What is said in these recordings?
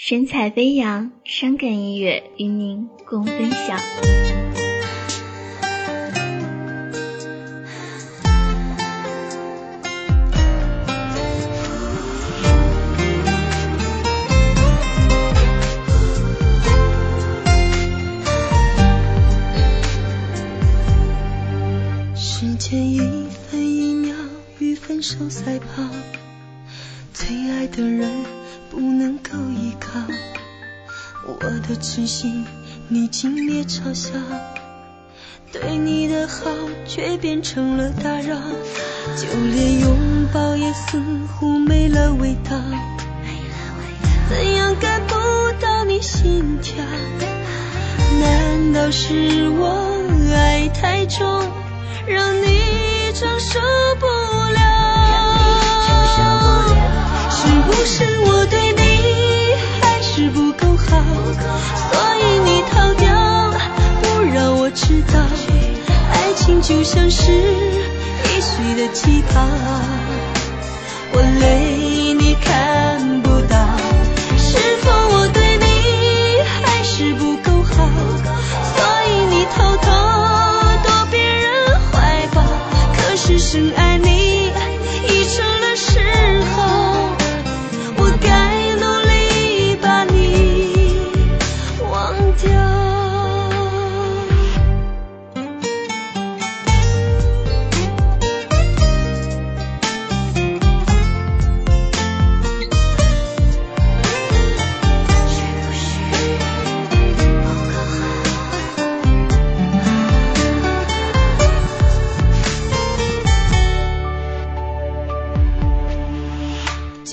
神采飞扬，伤感音乐与您共分享。时间一分一秒与分手赛跑，最爱的人不能，的痴心你轻蔑嘲笑，对你的好却变成了打扰，就连拥抱也似乎没了味道，怎样感不到你心跳？难道是我爱太重？让你承受不了，是不是情就像是一碎的气泡，我累你看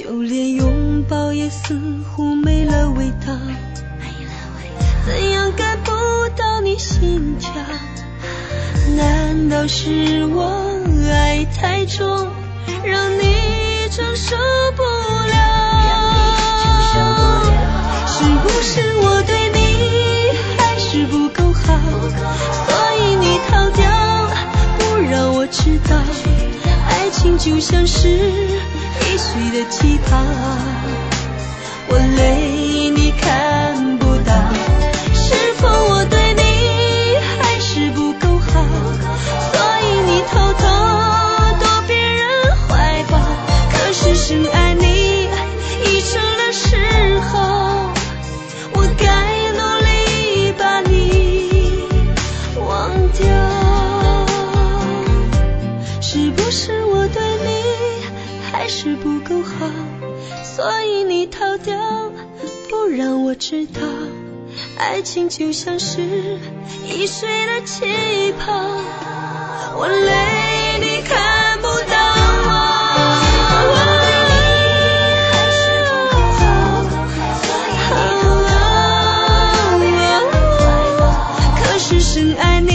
就连拥抱也似乎没了味道，怎样感不到你心跳？难道是我爱太重，让你承受不了？是不是我对你还是不够好？所以你逃掉，不让我知道，爱情就像是。易碎的气泡，我泪你看不到，是否我对你还是不够好？所以你偷偷躲别人怀抱，可是深爱你不够好，所以你逃掉，不让我知道，爱情就像是易碎的气泡，我累，你看不到我。可是深爱你。